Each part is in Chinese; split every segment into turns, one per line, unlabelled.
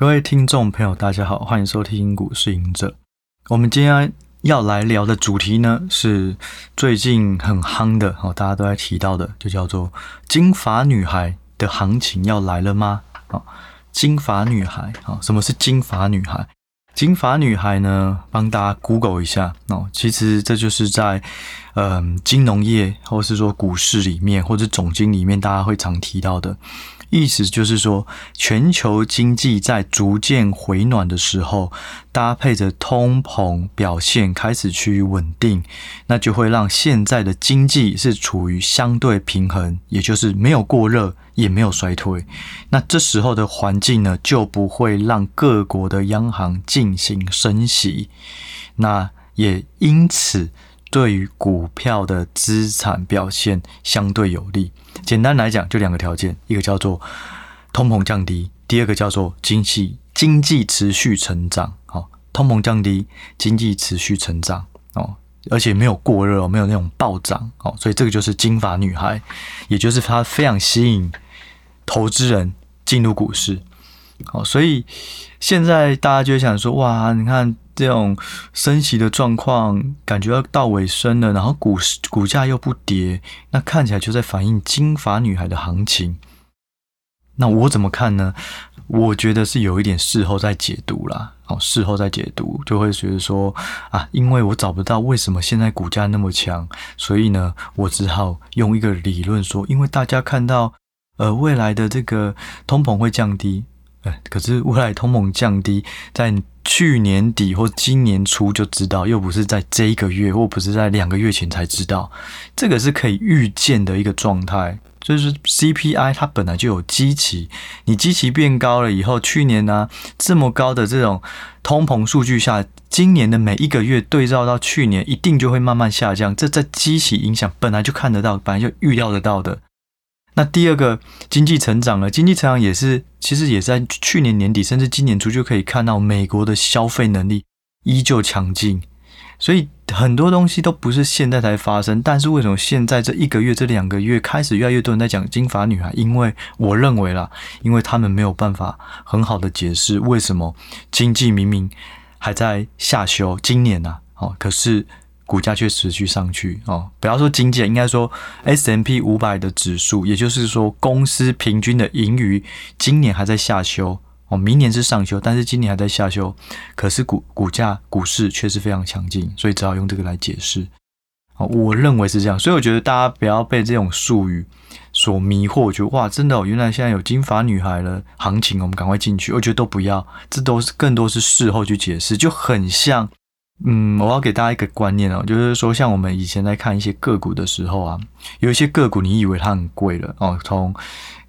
各位听众朋友，大家好，欢迎收听《股市赢者》。我们今天要来聊的主题呢，是最近很夯的哦，大家都在提到的，就叫做“金发女孩”的行情要来了吗？啊，金发女孩啊，什么是金发女孩？金发女孩呢，帮大家 Google 一下哦，其实这就是在嗯金融业，或是说股市里面，或者总经里面，大家会常提到的。意思就是说，全球经济在逐渐回暖的时候，搭配着通膨表现开始趋于稳定，那就会让现在的经济是处于相对平衡，也就是没有过热，也没有衰退。那这时候的环境呢，就不会让各国的央行进行升息，那也因此。对于股票的资产表现相对有利。简单来讲，就两个条件：一个叫做通膨降低，第二个叫做经济经济持续成长。哦，通膨降低，经济持续成长。哦，而且没有过热，没有那种暴涨。哦，所以这个就是金发女孩，也就是它非常吸引投资人进入股市。哦，所以现在大家就会想说：哇，你看。这种升息的状况，感觉要到尾声了，然后股市股价又不跌，那看起来就在反映金发女孩的行情。那我怎么看呢？我觉得是有一点事后再解读啦。哦，事后再解读就会觉得说啊，因为我找不到为什么现在股价那么强，所以呢，我只好用一个理论说，因为大家看到呃未来的这个通膨会降低，呃，可是未来通膨降低在。去年底或今年初就知道，又不是在这一个月，或不是在两个月前才知道，这个是可以预见的一个状态。就是 CPI 它本来就有基期，你基期变高了以后，去年呢、这么高的这种通膨数据下，今年的每一个月对照到去年，一定就会慢慢下降。这在基期影响本来就看得到，本来就预料得到的。那第二个经济成长了，经济成长也是，其实也在去年年底甚至今年初就可以看到美国的消费能力依旧强劲，所以很多东西都不是现在才发生，但是为什么现在这一个月、这两个月开始越来越多人在讲金发女孩？因为我认为啦，因为他们没有办法很好的解释为什么经济明明还在下修，今年呐，哦，可是。股价却持续上去哦，不要说经济，应该说 S M P 五百的指数，也就是说公司平均的盈余今年还在下修哦，明年是上修，但是今年还在下修，可是股股价股市却是非常强劲，所以只好用这个来解释哦。我认为是这样，所以我觉得大家不要被这种术语所迷惑，我觉得哇，真的哦，原来现在有金发女孩的行情，我们赶快进去。我觉得都不要，这都是更多是事后去解释，就很像。嗯，我要给大家一个观念哦，就是说，像我们以前在看一些个股的时候啊，有一些个股你以为它很贵了哦，从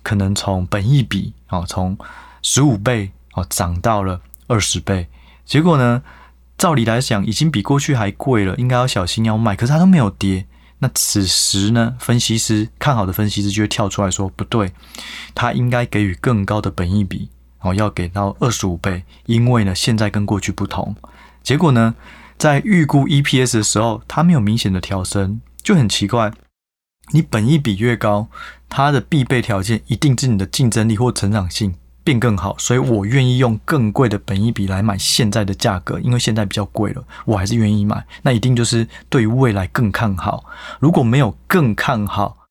可能从本益比哦，从十五倍哦涨到了二十倍，结果呢，照理来讲已经比过去还贵了，应该要小心要卖，可是它都没有跌。那此时呢，分析师看好的分析师就会跳出来说，不对，它应该给予更高的本益比哦，要给到二十五倍，因为呢，现在跟过去不同。结果呢，在预估 EPS 的时候，它没有明显的调升，就很奇怪。你本益比越高，它的必备条件一定是你的竞争力或成长性变更好，所以我愿意用更贵的本益比来买现在的价格，因为现在比较贵了，我还是愿意买。那一定就是对于未来更看好。如果没有更看好，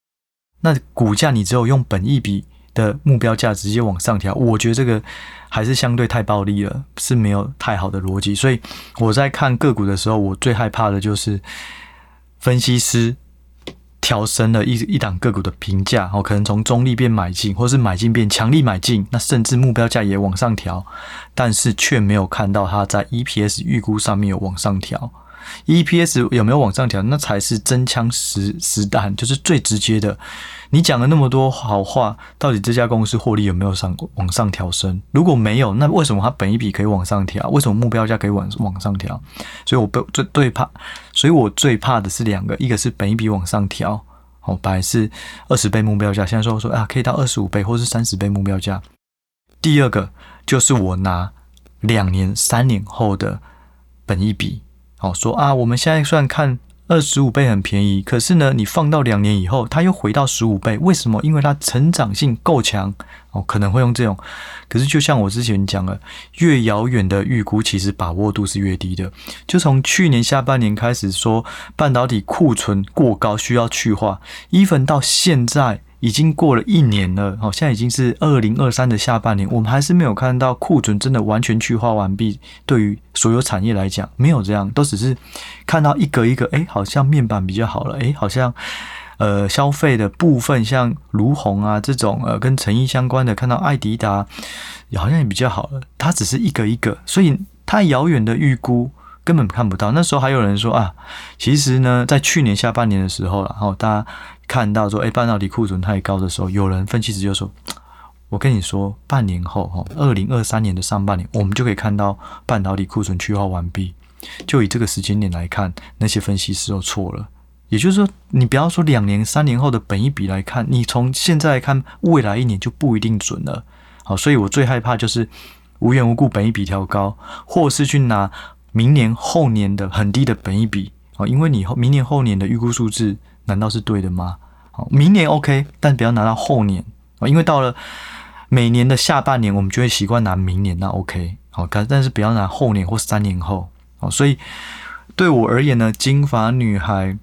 那股价你只有用本益比的目标价直接往上调，我觉得这个还是相对太暴力了，是没有太好的逻辑。所以我在看个股的时候，我最害怕的就是分析师调升了一一档个股的评价，哦，可能从中立变买进，或是买进变强力买进，那甚至目标价也往上调，但是却没有看到它在 EPS 预估上面有往上调。EPS 有没有往上调？那才是真枪实实弹，就是最直接的。你讲了那么多好话，到底这家公司获利有没有上往上调升？如果没有，那为什么它本一笔可以往上调？为什么目标价可以往往上调？所以我不最最怕，所以我最怕的是两个，一个是本一笔往上调，哦，本来是二十倍目标价，现在说说啊，可以到二十五倍或是三十倍目标价。第二个就是我拿两年、三年后的本一笔。好说啊，我们现在算看二十五倍很便宜，可是呢，你放到两年以后，它又回到十五倍，为什么？因为它成长性够强，哦，可能会用这种。可是就像我之前讲了，越遥远的预估，其实把握度是越低的。就从去年下半年开始说半导体库存过高，需要去化，even 到现在。已经过了一年了，好，现在已经是二零二三的下半年，我们还是没有看到库存真的完全去化完毕。对于所有产业来讲，没有这样，都只是看到一个一个，哎，好像面板比较好了，哎，好像呃消费的部分，像卢鸿啊这种呃跟成衣相关的，看到爱迪达好像也比较好了。它只是一个一个，所以太遥远的预估。根本看不到。那时候还有人说啊，其实呢，在去年下半年的时候，然后大家看到说，哎，半导体库存太高的时候，有人分析师就说，我跟你说，半年后，哈，二零二三年的上半年，我们就可以看到半导体库存去化完毕。就以这个时间点来看，那些分析师都错了。也就是说，你不要说两年、三年后的本一比来看，你从现在看，未来一年就不一定准了。好，所以我最害怕就是无缘无故本一比调高，或是去拿。明年后年的很低的本益比啊，因为你后明年后年的预估数字难道是对的吗？好，明年 OK，但不要拿到后年啊，因为到了每年的下半年，我们就会习惯拿明年，那 OK 好，但但是不要拿后年或三年后啊。所以对我而言呢，金发女孩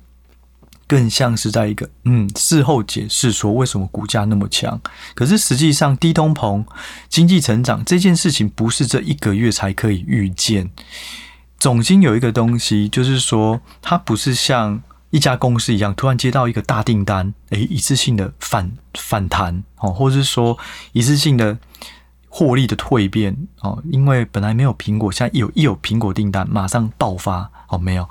更像是在一个嗯事后解释说为什么股价那么强，可是实际上低通膨、经济成长这件事情不是这一个月才可以预见。总经有一个东西，就是说它不是像一家公司一样，突然接到一个大订单，诶，一次性的反反弹哦，或者是说一次性的获利的蜕变哦，因为本来没有苹果，现在有一有苹果订单，马上爆发哦，没有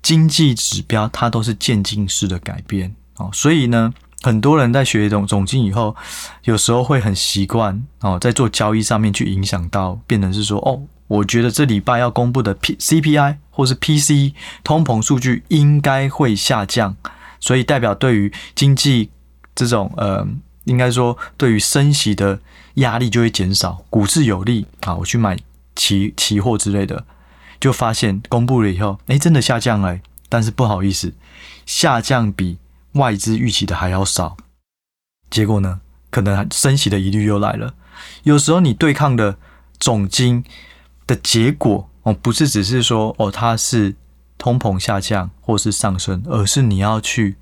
经济指标，它都是渐进式的改变哦，所以呢，很多人在学总总经以后，有时候会很习惯哦，在做交易上面去影响到，变成是说哦。我觉得这礼拜要公布的 P CPI 或是 P C 通膨数据应该会下降，所以代表对于经济这种呃，应该说对于升息的压力就会减少，股市有利啊，我去买期期货之类的，就发现公布了以后，哎，真的下降了，但是不好意思，下降比外资预期的还要少，结果呢，可能升息的疑虑又来了，有时候你对抗的总经。的结果哦，不是只是说哦，它是通膨下降或是上升，而是你要去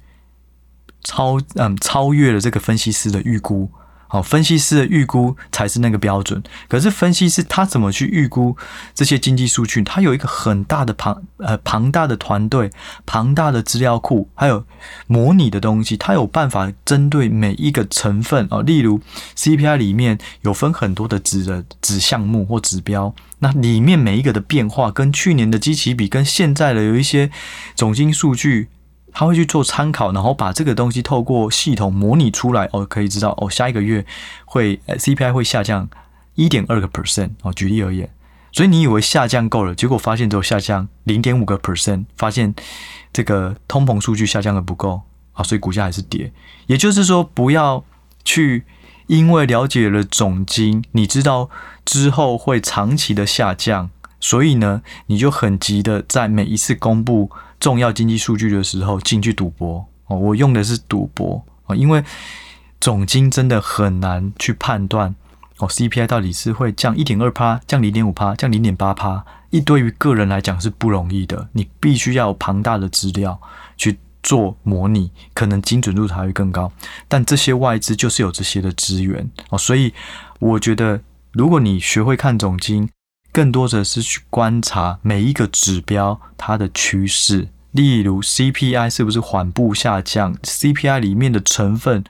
超嗯超越了这个分析师的预估。好，分析师的预估才是那个标准。可是分析师他怎么去预估这些经济数据？他有一个很大的庞呃庞大的团队、庞大的资料库，还有模拟的东西。他有办法针对每一个成分哦，例如 CPI 里面有分很多的子的子项目或指标，那里面每一个的变化跟去年的基期比，跟现在的有一些总经数据。他会去做参考，然后把这个东西透过系统模拟出来，哦，可以知道哦，下一个月会呃 CPI 会下降一点二个 percent 哦。举例而言，所以你以为下降够了，结果发现只有下降零点五个 percent，发现这个通膨数据下降的不够啊，所以股价还是跌。也就是说，不要去因为了解了总金，你知道之后会长期的下降，所以呢，你就很急的在每一次公布。重要经济数据的时候进去赌博哦，我用的是赌博哦，因为总经真的很难去判断哦，CPI 到底是会降一点二趴，降零点五趴，降零点八趴，一对于个人来讲是不容易的，你必须要有庞大的资料去做模拟，可能精准度才会更高。但这些外资就是有这些的资源哦，所以我觉得如果你学会看总经。更多的是去观察每一个指标它的趋势，例如 CPI 是不是缓步下降，CPI 里面的成分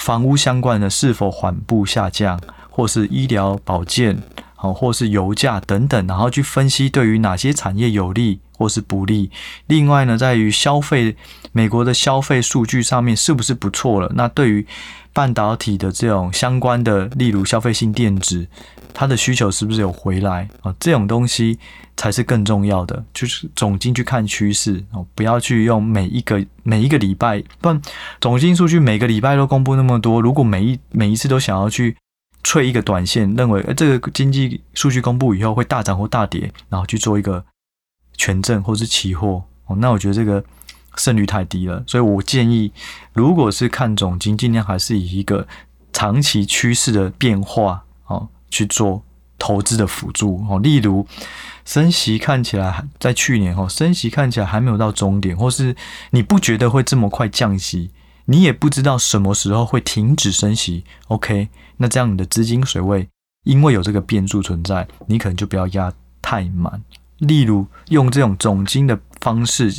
房屋相关的是否缓步下降，或是医疗保健，好，或是油价等等，然后去分析对于哪些产业有利或是不利。另外呢，在于消费，美国的消费数据上面是不是不错了？那对于半导体的这种相关的，例如消费性电子。它的需求是不是有回来啊？这种东西才是更重要的，就是总经去看趋势哦，不要去用每一个每一个礼拜，不然总经数据每个礼拜都公布那么多，如果每一每一次都想要去吹一个短线，认为这个经济数据公布以后会大涨或大跌，然后去做一个权证或是期货哦，那我觉得这个胜率太低了，所以我建议，如果是看总金，尽量还是以一个。长期趋势的变化哦去做投资的辅助哦。例如，升息看起来在去年哦，升息看起来还没有到终点，或是你不觉得会这么快降息，你也不知道什么时候会停止升息。OK，那这样你的资金水位因为有这个变数存在，你可能就不要压太满。例如，用这种总金的方式，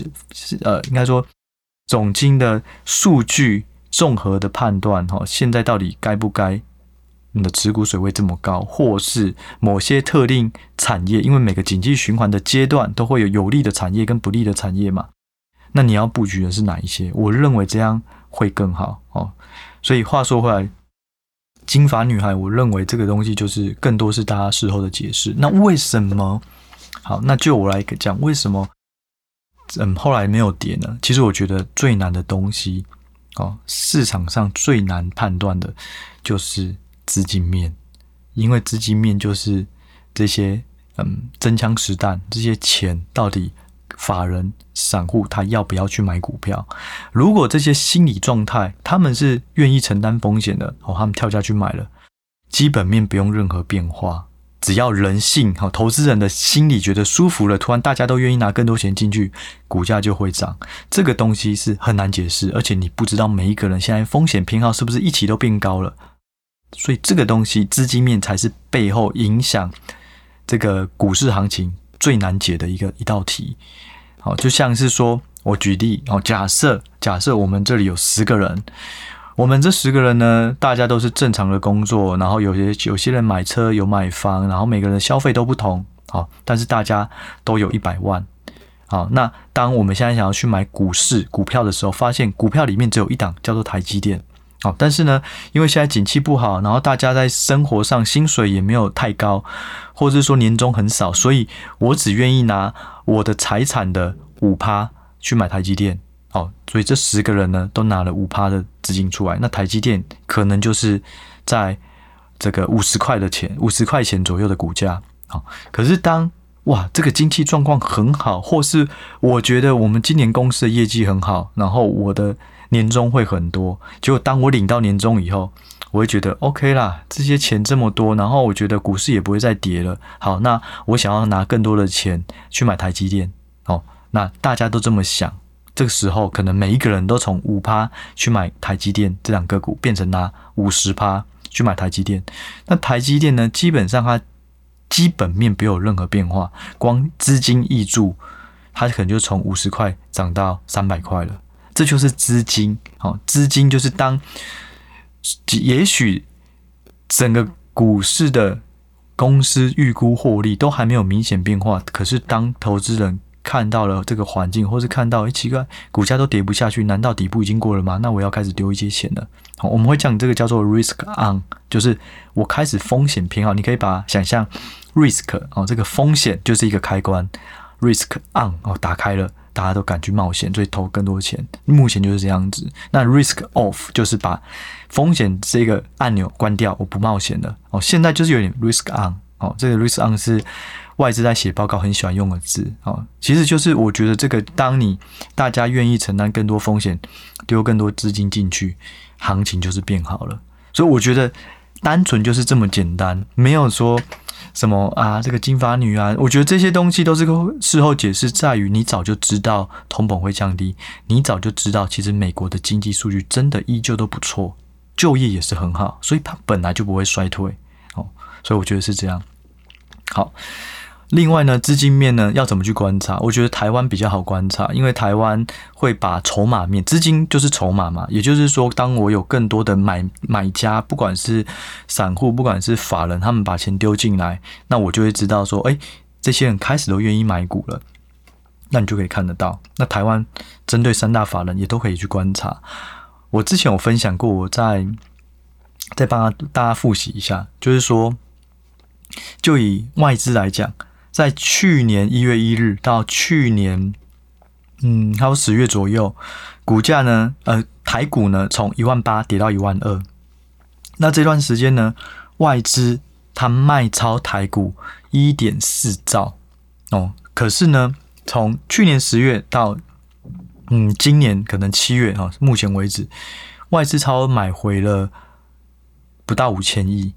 呃，应该说总经的数据综合的判断，哈，现在到底该不该你的持股水位这么高，或是某些特定产业，因为每个经济循环的阶段都会有有利的产业跟不利的产业嘛，那你要布局的是哪一些？我认为这样会更好哦。所以话说回来，金发女孩，我认为这个东西就是更多是大家事后的解释。那为什么？好，那就我来讲，为什么嗯后来没有跌呢？其实我觉得最难的东西哦，市场上最难判断的就是资金面，因为资金面就是这些嗯真枪实弹，这些钱到底法人散户他要不要去买股票？如果这些心理状态他们是愿意承担风险的哦，他们跳下去买了，基本面不用任何变化。只要人性哈，投资人的心里觉得舒服了，突然大家都愿意拿更多钱进去，股价就会涨。这个东西是很难解释，而且你不知道每一个人现在风险偏好是不是一起都变高了。所以这个东西资金面才是背后影响这个股市行情最难解的一个一道题。好，就像是说我举例哦，假设假设我们这里有十个人。我们这十个人呢，大家都是正常的工作，然后有些有些人买车有买房，然后每个人消费都不同，好，但是大家都有一百万，好，那当我们现在想要去买股市股票的时候，发现股票里面只有一档叫做台积电，好，但是呢，因为现在景气不好，然后大家在生活上薪水也没有太高，或者是说年终很少，所以我只愿意拿我的财产的五趴去买台积电。哦，所以这十个人呢，都拿了五趴的资金出来，那台积电可能就是在这个五十块的钱，五十块钱左右的股价。好，可是当哇，这个经济状况很好，或是我觉得我们今年公司的业绩很好，然后我的年终会很多，结果当我领到年终以后，我会觉得 OK 啦，这些钱这么多，然后我觉得股市也不会再跌了。好，那我想要拿更多的钱去买台积电。哦，那大家都这么想。这个时候，可能每一个人都从五趴去买台积电这两个股，变成拿五十趴去买台积电。那台积电呢，基本上它基本面没有任何变化，光资金挹注，它可能就从五十块涨到三百块了。这就是资金，好，资金就是当也许整个股市的公司预估获利都还没有明显变化，可是当投资人看到了这个环境，或是看到，哎，奇怪，股价都跌不下去，难道底部已经过了吗？那我要开始丢一些钱了。好，我们会讲这个叫做 risk on，就是我开始风险偏好。你可以把想象 risk 哦，这个风险就是一个开关，risk on 哦，打开了，大家都敢去冒险，所以投更多钱。目前就是这样子。那 risk off 就是把风险这个按钮关掉，我不冒险了。哦，现在就是有点 risk on 哦，这个 risk on 是。外资在写报告很喜欢用的字哦，其实就是我觉得这个，当你大家愿意承担更多风险，丢更多资金进去，行情就是变好了。所以我觉得单纯就是这么简单，没有说什么啊，这个金发女啊，我觉得这些东西都是事后解释，在于你早就知道通膨会降低，你早就知道其实美国的经济数据真的依旧都不错，就业也是很好，所以它本来就不会衰退。所以我觉得是这样。好。另外呢，资金面呢要怎么去观察？我觉得台湾比较好观察，因为台湾会把筹码面，资金就是筹码嘛，也就是说，当我有更多的买买家，不管是散户，不管是法人，他们把钱丢进来，那我就会知道说，哎，这些人开始都愿意买股了，那你就可以看得到。那台湾针对三大法人也都可以去观察。我之前有分享过，我在再帮大家复习一下，就是说，就以外资来讲。在去年一月一日到去年，嗯，还有十月左右，股价呢，呃，台股呢，从一万八跌到一万二。那这段时间呢，外资它卖超台股一点四兆哦。可是呢，从去年十月到嗯，今年可能七月哈，目前为止，外资超买回了不到五千亿，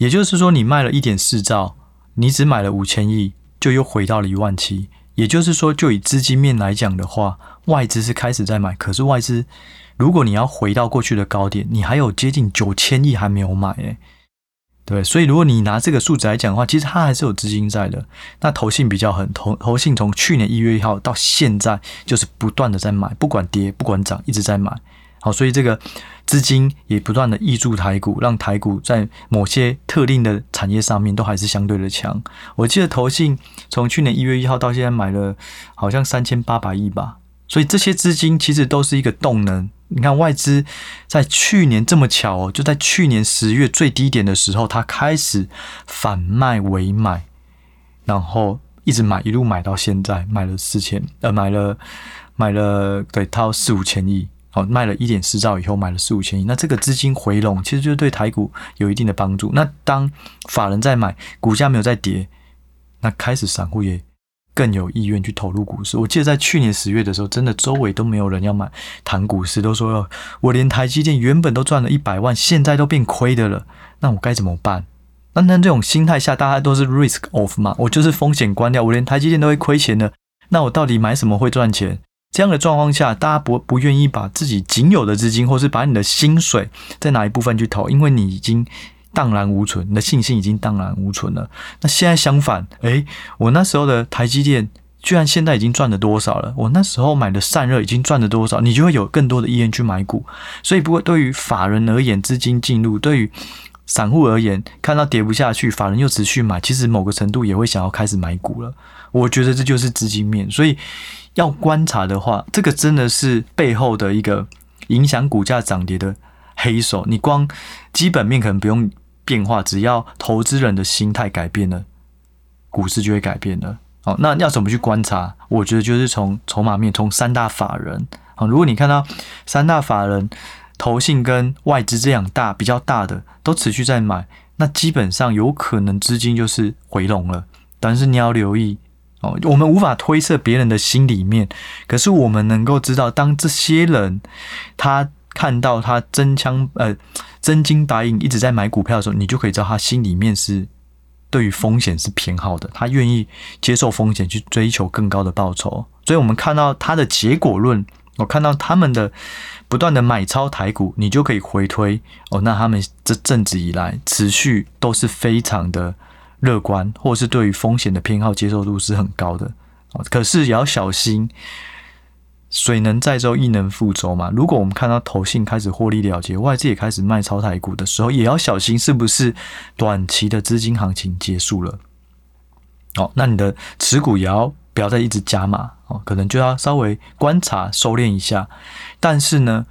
也就是说，你卖了一点四兆，你只买了五千亿，就又回到了一万七。也就是说，就以资金面来讲的话，外资是开始在买，可是外资，如果你要回到过去的高点，你还有接近九千亿还没有买，诶。对，所以如果你拿这个数字来讲的话，其实它还是有资金在的。那投信比较狠，投投信从去年一月一号到现在，就是不断的在买，不管跌不管涨，一直在买。好，所以这个资金也不断的挹注台股，让台股在某些特定的产业上面都还是相对的强。我记得投信从去年一月一号到现在买了好像三千八百亿吧，所以这些资金其实都是一个动能。你看外资在去年这么巧哦，就在去年十月最低点的时候，它开始反卖为买，然后一直买，一路买到现在，买了四千，呃，买了买了对，套四五千亿，哦，卖了一点四兆以后，买了四五千亿，那这个资金回笼，其实就对台股有一定的帮助。那当法人在买，股价没有再跌，那开始散户也。更有意愿去投入股市。我记得在去年十月的时候，真的周围都没有人要买谈股市，都说要我连台积电原本都赚了一百万，现在都变亏的了，那我该怎么办？那那这种心态下，大家都是 risk off 嘛，我就是风险关掉，我连台积电都会亏钱的，那我到底买什么会赚钱？这样的状况下，大家不不愿意把自己仅有的资金，或是把你的薪水再拿一部分去投，因为你已经。荡然无存，你的信心已经荡然无存了。那现在相反，诶，我那时候的台积电居然现在已经赚了多少了？我那时候买的散热已经赚了多少？你就会有更多的意愿去买股。所以，不过对于法人而言，资金进入；对于散户而言，看到跌不下去，法人又持续买，其实某个程度也会想要开始买股了。我觉得这就是资金面。所以要观察的话，这个真的是背后的一个影响股价涨跌的黑手。你光基本面可能不用。变化，只要投资人的心态改变了，股市就会改变了。好，那要怎么去观察？我觉得就是从筹码面，从三大法人。好，如果你看到三大法人、投信跟外资这样大比较大的都持续在买，那基本上有可能资金就是回笼了。但是你要留意哦，我们无法推测别人的心里面，可是我们能够知道，当这些人他看到他真枪呃。真金白银一直在买股票的时候，你就可以知道他心里面是对于风险是偏好的，他愿意接受风险去追求更高的报酬。所以，我们看到他的结果论，我看到他们的不断的买超台股，你就可以回推哦，那他们这阵子以来持续都是非常的乐观，或是对于风险的偏好接受度是很高的。可是也要小心。水能载舟，亦能覆舟嘛。如果我们看到投信开始获利了结，外资也开始卖超台股的时候，也要小心是不是短期的资金行情结束了。哦，那你的持股也要不要再一直加码哦？可能就要稍微观察收敛一下。但是呢，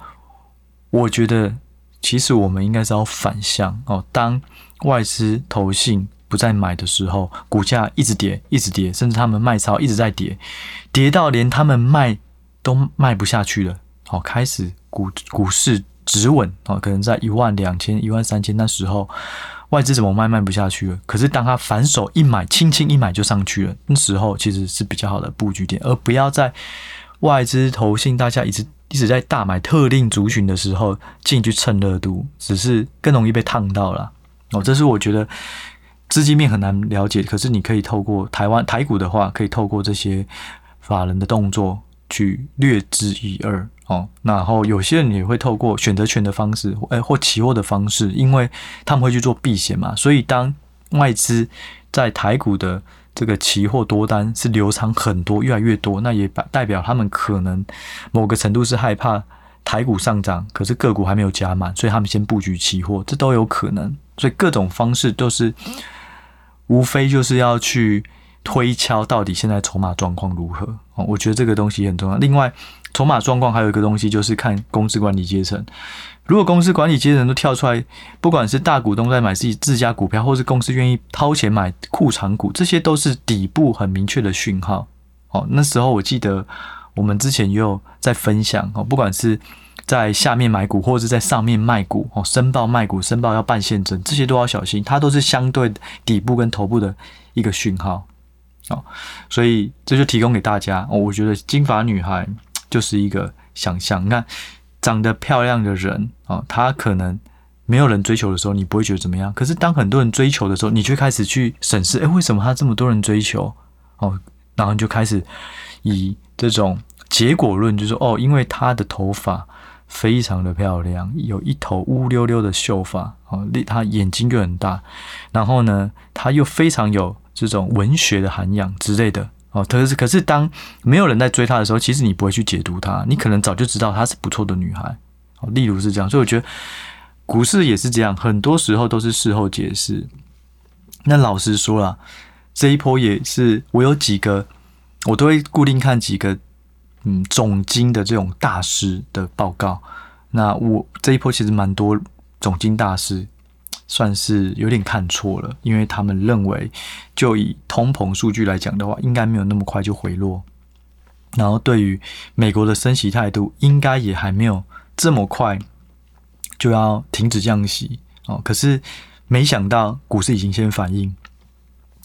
我觉得其实我们应该是要反向哦。当外资投信不再买的时候，股价一直跌，一直跌，甚至他们卖超一直在跌，跌到连他们卖。都卖不下去了，好，开始股股市止稳，哦，可能在一万两千、一万三千那时候，外资怎么卖卖不下去了？可是当他反手一买，轻轻一买就上去了，那时候其实是比较好的布局点，而不要在外资投信大家一直一直在大买特定族群的时候进去蹭热度，只是更容易被烫到了。哦，这是我觉得资金面很难了解，可是你可以透过台湾台股的话，可以透过这些法人的动作。去略知一二哦，然后有些人也会透过选择权的方式，诶，或期货的方式，因为他们会去做避险嘛。所以当外资在台股的这个期货多单是流仓很多，越来越多，那也代表他们可能某个程度是害怕台股上涨，可是个股还没有加满，所以他们先布局期货，这都有可能。所以各种方式都是，无非就是要去。推敲到底现在筹码状况如何？哦，我觉得这个东西很重要。另外，筹码状况还有一个东西就是看公司管理阶层。如果公司管理阶层都跳出来，不管是大股东在买自己自家股票，或是公司愿意掏钱买库藏股，这些都是底部很明确的讯号。哦，那时候我记得我们之前也有在分享哦，不管是在下面买股，或者是在上面卖股哦，申报卖股，申报要办现证，这些都要小心，它都是相对底部跟头部的一个讯号。哦，所以这就提供给大家。哦，我觉得金发女孩就是一个想象。你看，长得漂亮的人哦，她可能没有人追求的时候，你不会觉得怎么样。可是当很多人追求的时候，你却开始去审视，哎，为什么他这么多人追求？哦，然后你就开始以这种结果论，就是，哦，因为他的头发非常的漂亮，有一头乌溜溜的秀发，哦，他眼睛又很大，然后呢，他又非常有这种文学的涵养之类的。哦，可是可是当没有人在追她的时候，其实你不会去解读她，你可能早就知道她是不错的女孩。哦，例如是这样，所以我觉得股市也是这样，很多时候都是事后解释。那老实说啦，这一波也是我有几个，我都会固定看几个，嗯，总经的这种大师的报告。那我这一波其实蛮多总经大师。算是有点看错了，因为他们认为，就以通膨数据来讲的话，应该没有那么快就回落。然后对于美国的升息态度，应该也还没有这么快就要停止降息哦。可是没想到股市已经先反应，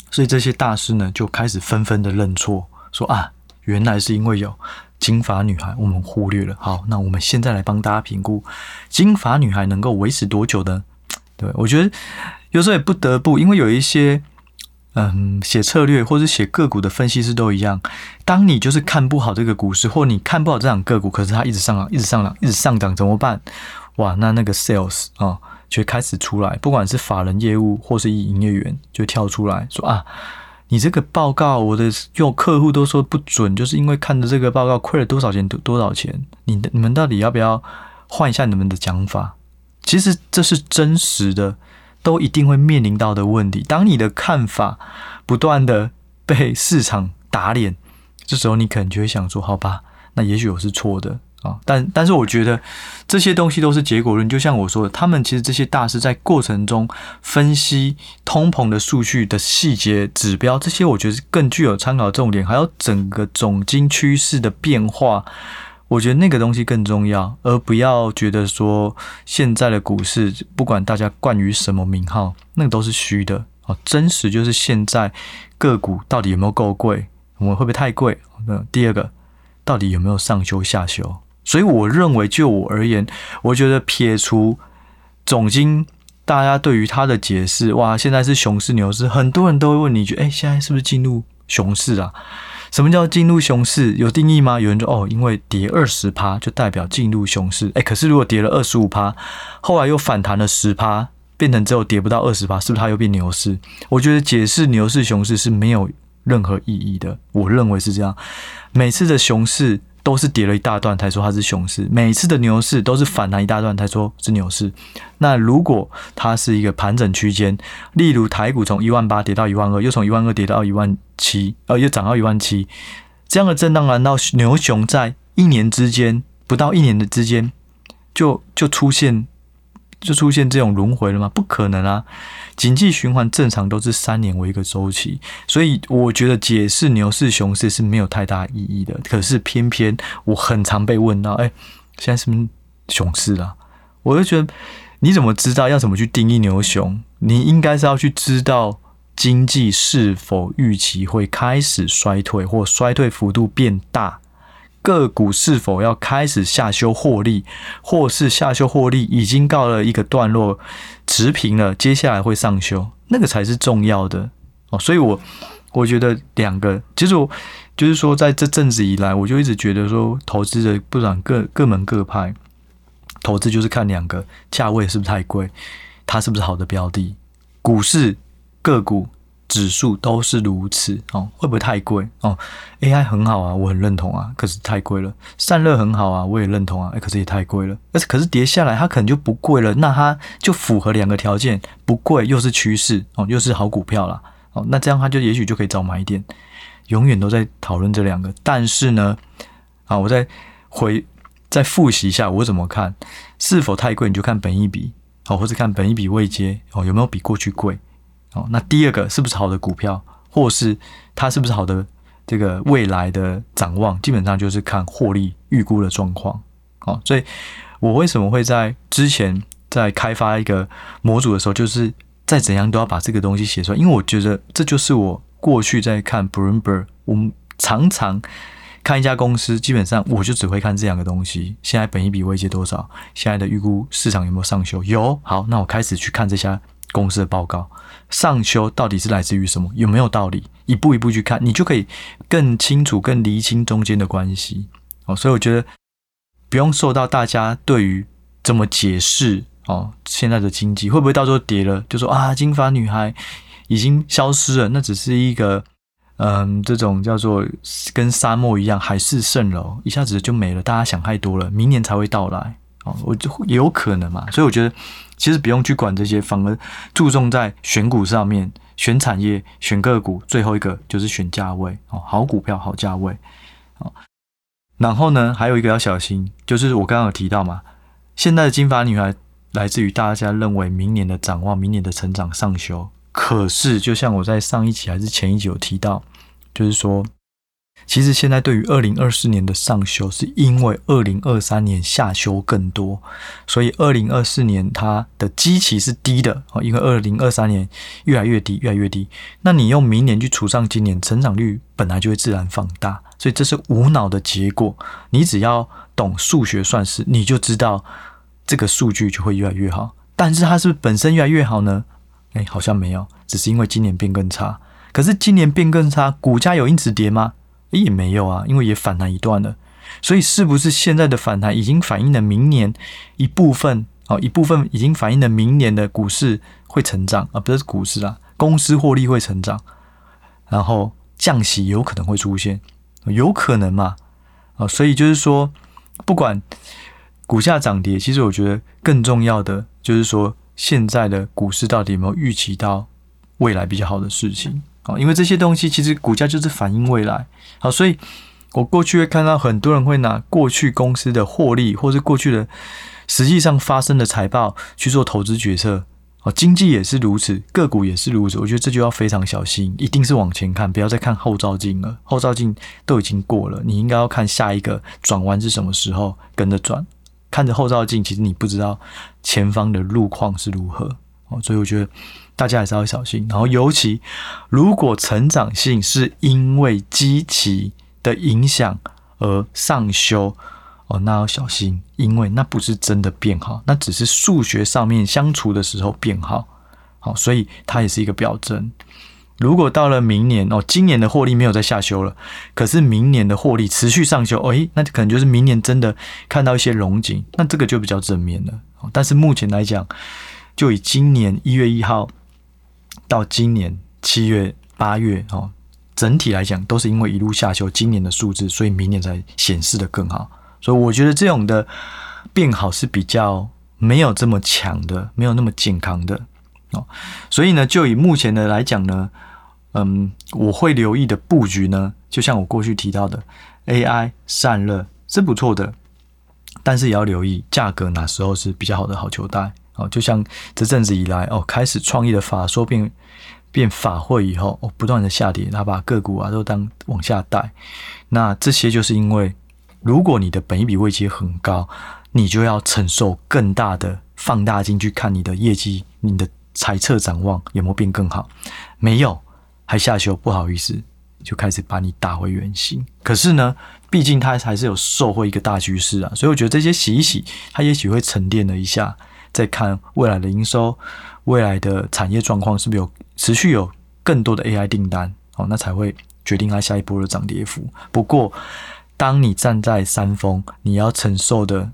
所以这些大师呢就开始纷纷的认错，说啊，原来是因为有金发女孩，我们忽略了。好，那我们现在来帮大家评估金发女孩能够维持多久呢？对，我觉得有时候也不得不，因为有一些嗯，写策略或者写个股的分析师都一样。当你就是看不好这个股市，或你看不好这档个股，可是它一直上涨，一直上涨，一直上涨，怎么办？哇，那那个 sales 啊、哦，就开始出来，不管是法人业务或是营业员，就跳出来说啊，你这个报告，我的用客户都说不准，就是因为看着这个报告亏了多少钱，多多少钱？你的你们到底要不要换一下你们的讲法？其实这是真实的，都一定会面临到的问题。当你的看法不断的被市场打脸，这时候你可能就会想说：“好吧，那也许我是错的啊。”但但是我觉得这些东西都是结果论。就像我说的，他们其实这些大师在过程中分析通膨的数据的细节指标，这些我觉得更具有参考重点，还有整个总经趋势的变化。我觉得那个东西更重要，而不要觉得说现在的股市不管大家冠于什么名号，那个都是虚的啊。真实就是现在个股到底有没有够贵，我们会不会太贵？那第二个，到底有没有上修下修？所以我认为，就我而言，我觉得撇除总经，大家对于他的解释，哇，现在是熊市牛市，很多人都会问你，一句哎，现在是不是进入熊市啊？什么叫进入熊市？有定义吗？有人说哦，因为跌二十趴就代表进入熊市。诶，可是如果跌了二十五趴，后来又反弹了十趴，变成只有跌不到二十趴，是不是它又变牛市？我觉得解释牛市、熊市是没有任何意义的。我认为是这样，每次的熊市。都是跌了一大段才说它是熊市，每次的牛市都是反弹一大段才说是牛市。那如果它是一个盘整区间，例如台股从一万八跌到一万二，又从一万二跌到一万七，呃，又涨到一万七，这样的震荡，难道牛熊在一年之间，不到一年的之间，就就出现？就出现这种轮回了吗？不可能啊！经济循环正常都是三年为一个周期，所以我觉得解释牛市、熊市是没有太大意义的。可是偏偏我很常被问到：“哎，现在是不是熊市了？”我就觉得你怎么知道要怎么去定义牛熊？你应该是要去知道经济是否预期会开始衰退，或衰退幅度变大。个股是否要开始下修获利，或是下修获利已经告了一个段落，持平了，接下来会上修，那个才是重要的哦。所以我我觉得两个，其实我就是说，在这阵子以来，我就一直觉得说，投资的不管各各门各派，投资就是看两个价位是不是太贵，它是不是好的标的，股市个股。指数都是如此哦，会不会太贵哦？AI 很好啊，我很认同啊，可是太贵了。散热很好啊，我也认同啊，可是也太贵了。而且可是跌下来，它可能就不贵了，那它就符合两个条件，不贵又是趋势哦，又是好股票啦。哦。那这样它就也许就可以找买点。永远都在讨论这两个，但是呢，啊，我再回再复习一下我怎么看，是否太贵，你就看本一比哦，或者看本一比未接哦，有没有比过去贵。哦，那第二个是不是好的股票，或是它是不是好的这个未来的展望，基本上就是看获利预估的状况。哦，所以我为什么会在之前在开发一个模组的时候，就是再怎样都要把这个东西写出来，因为我觉得这就是我过去在看 Bloomberg，我们常常看一家公司，基本上我就只会看这两个东西：现在本益比位阶多少？现在的预估市场有没有上修？有，好，那我开始去看这家公司的报告，上修到底是来自于什么？有没有道理？一步一步去看，你就可以更清楚、更厘清中间的关系。哦，所以我觉得不用受到大家对于怎么解释哦，现在的经济会不会到时候跌了，就说啊，金发女孩已经消失了，那只是一个。嗯，这种叫做跟沙漠一样，海市蜃楼，一下子就没了。大家想太多了，明年才会到来哦，我就也有可能嘛。所以我觉得其实不用去管这些，反而注重在选股上面，选产业、选个股，最后一个就是选价位哦，好股票、好价位哦。然后呢，还有一个要小心，就是我刚刚有提到嘛，现在的金发女孩来自于大家认为明年的展望、明年的成长上修。可是，就像我在上一期还是前一集有提到，就是说，其实现在对于二零二四年的上修，是因为二零二三年下修更多，所以二零二四年它的基期是低的哦，因为二零二三年越来越低，越来越低。那你用明年去除上今年，成长率本来就会自然放大，所以这是无脑的结果。你只要懂数学算式，你就知道这个数据就会越来越好。但是它是不是本身越来越好呢？哎，好像没有，只是因为今年变更差。可是今年变更差，股价有因此跌吗？诶，也没有啊，因为也反弹一段了。所以是不是现在的反弹已经反映了明年一部分？哦，一部分已经反映了明年的股市会成长啊，不是股市啊，公司获利会成长，然后降息有可能会出现，有可能嘛？啊，所以就是说，不管股价涨跌，其实我觉得更重要的就是说。现在的股市到底有没有预期到未来比较好的事情？啊，因为这些东西其实股价就是反映未来。好，所以我过去会看到很多人会拿过去公司的获利，或是过去的实际上发生的财报去做投资决策。哦，经济也是如此，个股也是如此。我觉得这就要非常小心，一定是往前看，不要再看后照镜了。后照镜都已经过了，你应该要看下一个转弯是什么时候，跟着转。看着后照镜，其实你不知道前方的路况是如何哦，所以我觉得大家还是要小心。然后，尤其如果成长性是因为基期的影响而上修哦，那要小心，因为那不是真的变好，那只是数学上面相处的时候变好。好，所以它也是一个表征。如果到了明年哦，今年的获利没有再下修了，可是明年的获利持续上修，诶，那可能就是明年真的看到一些龙景，那这个就比较正面了。但是目前来讲，就以今年一月一号到今年七月八月哦，整体来讲都是因为一路下修今年的数字，所以明年才显示的更好。所以我觉得这种的变好是比较没有这么强的，没有那么健康的哦。所以呢，就以目前的来讲呢，嗯，我会留意的布局呢，就像我过去提到的，AI 散热是不错的，但是也要留意价格哪时候是比较好的好球带哦。就像这阵子以来哦，开始创意的法说变变法会以后哦，不断的下跌，他把个股啊都当往下带，那这些就是因为，如果你的本益比位阶很高，你就要承受更大的放大镜去看你的业绩，你的。财测展望有没有变更好？没有，还下修，不好意思，就开始把你打回原形。可是呢，毕竟它还是有受惠一个大趋势啊，所以我觉得这些洗一洗，它也许会沉淀了一下，再看未来的营收、未来的产业状况是不是有持续有更多的 AI 订单哦，那才会决定它下一波的涨跌幅。不过，当你站在山峰，你要承受的。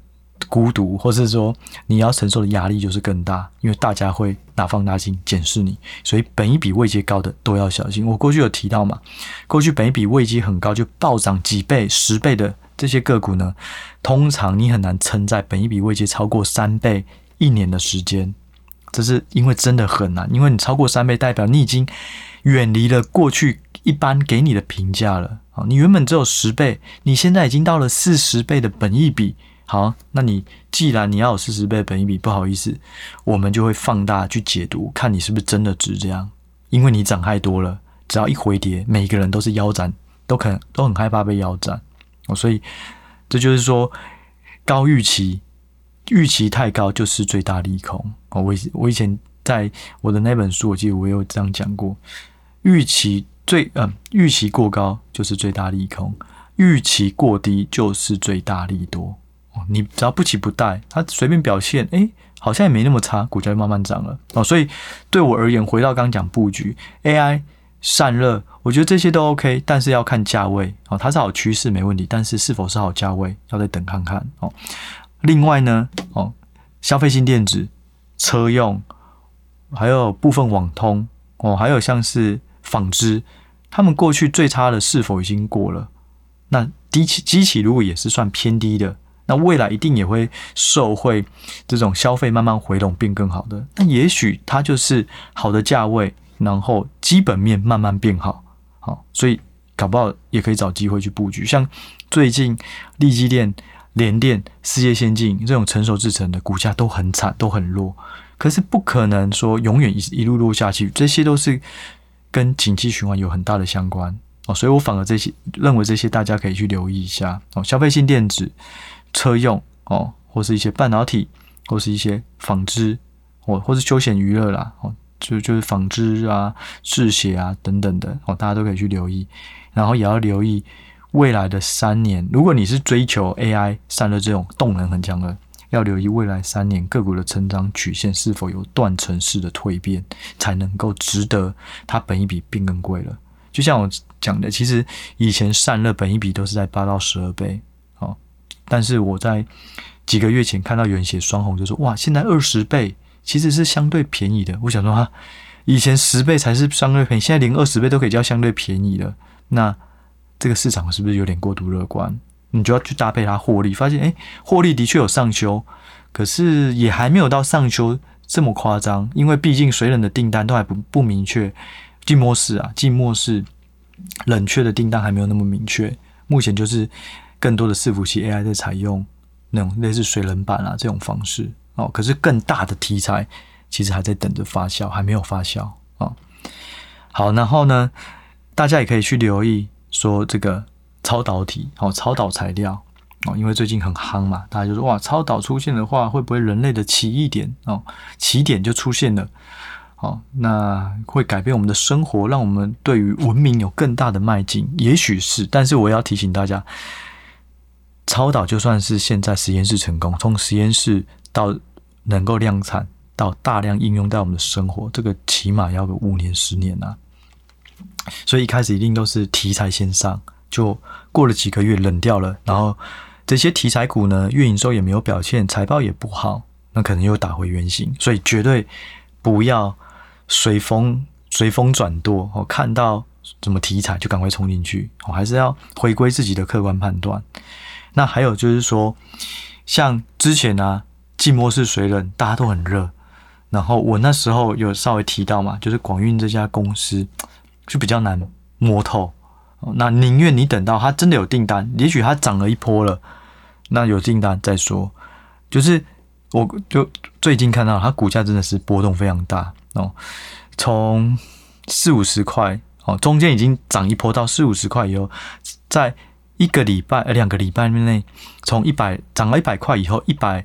孤独，或是说你要承受的压力就是更大，因为大家会拿放大镜检视你，所以本一比位阶高的都要小心。我过去有提到嘛，过去本一比位阶很高就暴涨几倍、十倍的这些个股呢，通常你很难撑在本一比位阶超过三倍一年的时间，这是因为真的很难，因为你超过三倍，代表你已经远离了过去一般给你的评价了啊，你原本只有十倍，你现在已经到了四十倍的本益比。好，那你既然你要有四十倍本益比，不好意思，我们就会放大去解读，看你是不是真的值这样。因为你涨太多了，只要一回跌，每个人都是腰斩，都可能都很害怕被腰斩哦。所以这就是说，高预期，预期太高就是最大利空哦。我我以前在我的那本书，我记得我有这样讲过，预期最嗯，预期过高就是最大利空。预期过低就是最大利多哦。你只要不期不待，它随便表现，哎，好像也没那么差，股价就慢慢涨了哦。所以对我而言，回到刚刚讲布局 AI 散热，我觉得这些都 OK，但是要看价位哦。它是好趋势没问题，但是是否是好价位，要再等看看哦。另外呢，哦，消费性电子、车用，还有部分网通哦，还有像是纺织，他们过去最差的是否已经过了？那低起基期如果也是算偏低的。那未来一定也会受惠这种消费慢慢回笼变更好的，那也许它就是好的价位，然后基本面慢慢变好，好，所以搞不好也可以找机会去布局。像最近利基电、联电、世界先进这种成熟制程的股价都很惨，都很弱，可是不可能说永远一一路落下去，这些都是跟景气循环有很大的相关。哦，所以我反而这些认为这些大家可以去留意一下。哦，消费性电子。车用哦，或是一些半导体，或是一些纺织，或或是休闲娱乐啦，哦，就就是纺织啊、制鞋啊等等的哦，大家都可以去留意，然后也要留意未来的三年。如果你是追求 AI 散热这种动能很强的，要留意未来三年个股的成长曲线是否有断层式的蜕变，才能够值得它本一笔变更贵了。就像我讲的，其实以前散热本一笔都是在八到十二倍。哦但是我在几个月前看到有人写双红，就说哇，现在二十倍其实是相对便宜的。我想说哈，以前十倍才是相对便宜，现在连二十倍都可以叫相对便宜了。那这个市场是不是有点过度乐观？你就要去搭配它获利，发现诶，获利的确有上修，可是也还没有到上修这么夸张，因为毕竟水冷的订单都还不不明确，静默式啊，静默式冷却的订单还没有那么明确，目前就是。更多的伺服器 AI 在采用那种类似水冷板啊这种方式哦，可是更大的题材其实还在等着发酵，还没有发酵啊、哦。好，然后呢，大家也可以去留意说这个超导体哦，超导材料哦，因为最近很夯嘛，大家就说哇，超导出现的话，会不会人类的奇异点哦，起点就出现了？哦，那会改变我们的生活，让我们对于文明有更大的迈进，也许是，但是我要提醒大家。超导就算是现在实验室成功，从实验室到能够量产到大量应用在我们的生活，这个起码要个五年十年呐、所以一开始一定都是题材先上，就过了几个月冷掉了，然后这些题材股呢，月营收也没有表现，财报也不好，那可能又打回原形。所以绝对不要随风随风转舵哦，看到什么题材就赶快冲进去哦，还是要回归自己的客观判断。那还有就是说，像之前啊，寂寞是水冷大家都很热，然后我那时候有稍微提到嘛，就是广运这家公司就比较难摸透。那宁愿你等到它真的有订单，也许它涨了一波了，那有订单再说。就是我就最近看到它股价真的是波动非常大哦，从四五十块哦，中间已经涨一波到四五十块以后，在。一个礼拜呃，两个礼拜内，从一百涨了一百块以后，一百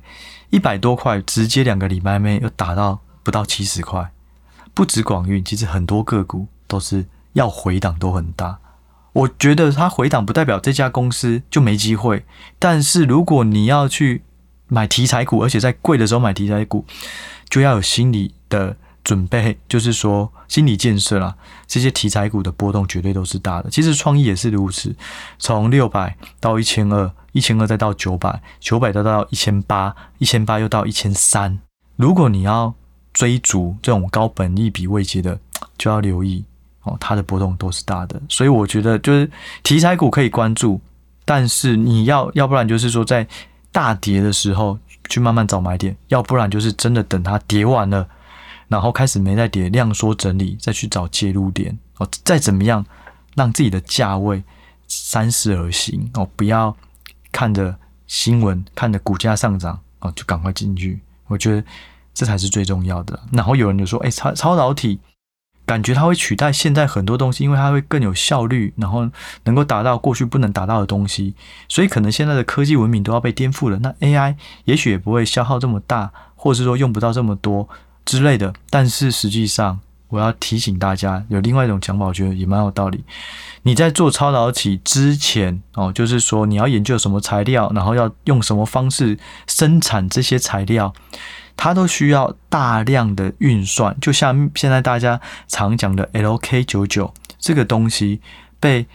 一百多块，直接两个礼拜内又打到不到七十块。不止广运，其实很多个股都是要回档都很大。我觉得它回档不代表这家公司就没机会，但是如果你要去买题材股，而且在贵的时候买题材股，就要有心理的。准备就是说心理建设啦，这些题材股的波动绝对都是大的。其实创意也是如此，从六百到一千二，一千二再到九百，九百再到一千八，一千八又到一千三。如果你要追逐这种高本益比位阶的，就要留意哦，它的波动都是大的。所以我觉得就是题材股可以关注，但是你要要不然就是说在大跌的时候去慢慢找买点，要不然就是真的等它跌完了。然后开始没再跌，量缩整理，再去找介入点哦。再怎么样，让自己的价位三思而行哦，不要看着新闻，看着股价上涨哦，就赶快进去。我觉得这才是最重要的。然后有人就说：“哎，超超导体，感觉它会取代现在很多东西，因为它会更有效率，然后能够达到过去不能达到的东西，所以可能现在的科技文明都要被颠覆了。那 AI 也许也不会消耗这么大，或是说用不到这么多。”之类的，但是实际上我要提醒大家，有另外一种讲法，我觉得也蛮有道理。你在做超导体之前哦，就是说你要研究什么材料，然后要用什么方式生产这些材料，它都需要大量的运算。就像现在大家常讲的 LK99 这个东西被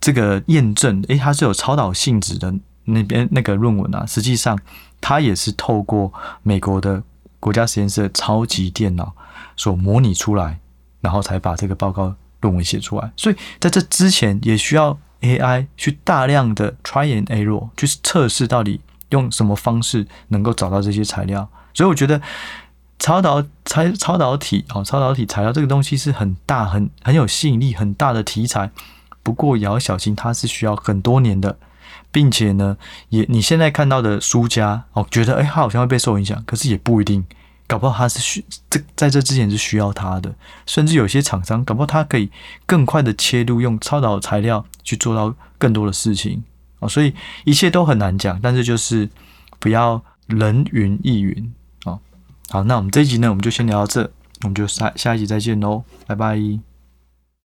这个验证，诶，它是有超导性质的那边那个论文啊，实际上它也是透过美国的国家实验室超级电脑所模拟出来，然后才把这个报告。论文写出来，所以在这之前也需要 AI 去大量的 try and error，就是测试到底用什么方式能够找到这些材料。所以我觉得超导材超导体哦，超导体材料这个东西是很大很很有吸引力很大的题材，不过也要小心，它是需要很多年的，并且呢，也你现在看到的输家哦，觉得哎，他好像会被受影响，可是也不一定。搞不好他是需这在这之前是需要它的，甚至有些厂商搞不好他可以更快的切入，用超导材料去做到更多的事情啊，所以一切都很难讲，但是就是不要人云亦云。好，那我们这一集呢，我们就先聊到这，我们就下下一集再见喽，拜拜。